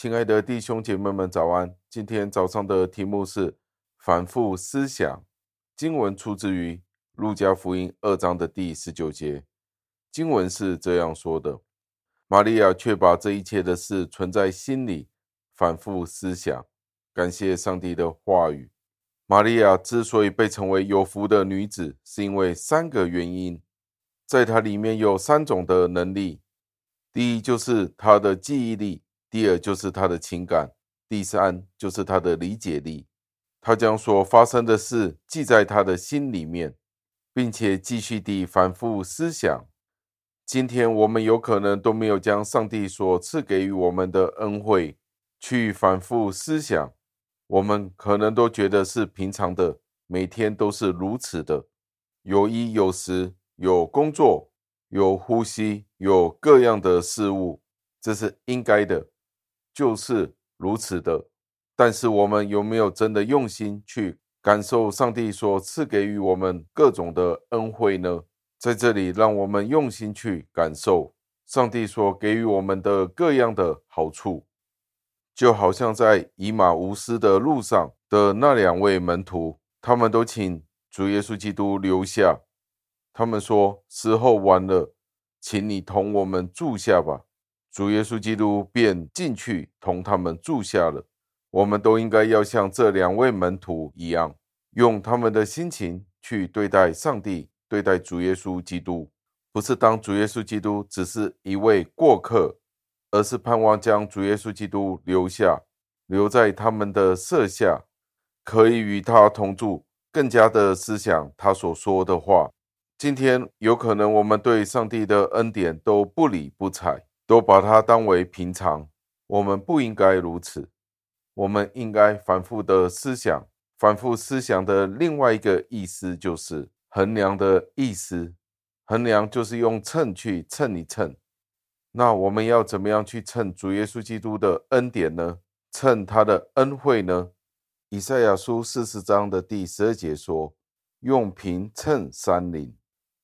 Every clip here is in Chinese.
亲爱的弟兄姐妹们，早安！今天早上的题目是反复思想。经文出自于路加福音二章的第十九节。经文是这样说的：玛利亚却把这一切的事存在心里，反复思想。感谢上帝的话语。玛利亚之所以被称为有福的女子，是因为三个原因。在她里面有三种的能力。第一就是她的记忆力。第二就是他的情感，第三就是他的理解力。他将所发生的事记在他的心里面，并且继续地反复思想。今天我们有可能都没有将上帝所赐给予我们的恩惠去反复思想，我们可能都觉得是平常的，每天都是如此的，有衣有食，有工作，有呼吸，有各样的事物，这是应该的。就是如此的，但是我们有没有真的用心去感受上帝所赐给予我们各种的恩惠呢？在这里，让我们用心去感受上帝所给予我们的各样的好处，就好像在以马无斯的路上的那两位门徒，他们都请主耶稣基督留下，他们说：“时候晚了，请你同我们住下吧。”主耶稣基督便进去同他们住下了。我们都应该要像这两位门徒一样，用他们的心情去对待上帝，对待主耶稣基督，不是当主耶稣基督只是一位过客，而是盼望将主耶稣基督留下，留在他们的舍下，可以与他同住，更加的思想他所说的话。今天有可能我们对上帝的恩典都不理不睬。都把它当为平常，我们不应该如此。我们应该反复的思想，反复思想的另外一个意思就是衡量的意思。衡量就是用秤去称一称。那我们要怎么样去称主耶稣基督的恩典呢？称他的恩惠呢？以赛亚书四十章的第十二节说：“用平秤山岭。”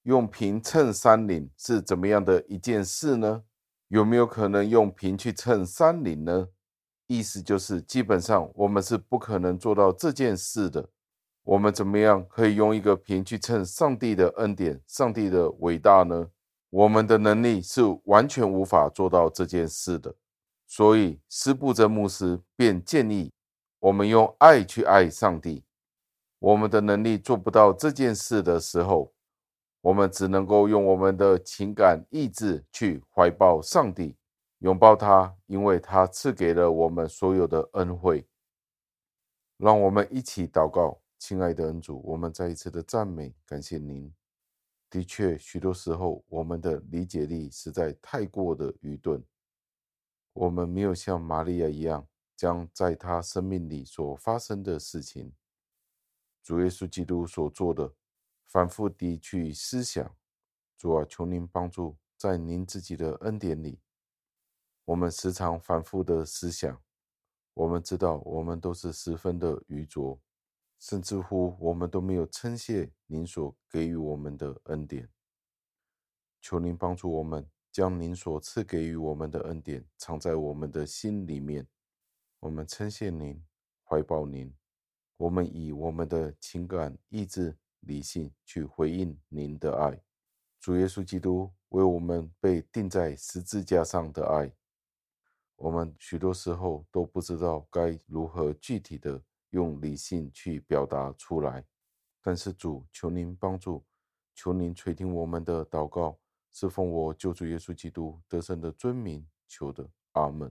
用平秤山岭是怎么样的一件事呢？有没有可能用平去称山岭呢？意思就是，基本上我们是不可能做到这件事的。我们怎么样可以用一个平去称上帝的恩典、上帝的伟大呢？我们的能力是完全无法做到这件事的。所以，司布真牧师便建议我们用爱去爱上帝。我们的能力做不到这件事的时候，我们只能够用我们的情感意志去怀抱上帝，拥抱他，因为他赐给了我们所有的恩惠。让我们一起祷告，亲爱的恩主，我们再一次的赞美感谢您。的确，许多时候我们的理解力实在太过的愚钝，我们没有像玛利亚一样，将在他生命里所发生的事情，主耶稣基督所做的。反复地去思想，主啊，求您帮助，在您自己的恩典里，我们时常反复的思想。我们知道，我们都是十分的愚拙，甚至乎我们都没有称谢您所给予我们的恩典。求您帮助我们，将您所赐给予我们的恩典藏在我们的心里面。我们称谢您，怀抱您，我们以我们的情感意志。理性去回应您的爱，主耶稣基督为我们被钉在十字架上的爱，我们许多时候都不知道该如何具体的用理性去表达出来。但是主，求您帮助，求您垂听我们的祷告，是奉我救主耶稣基督得胜的尊名求的，阿门。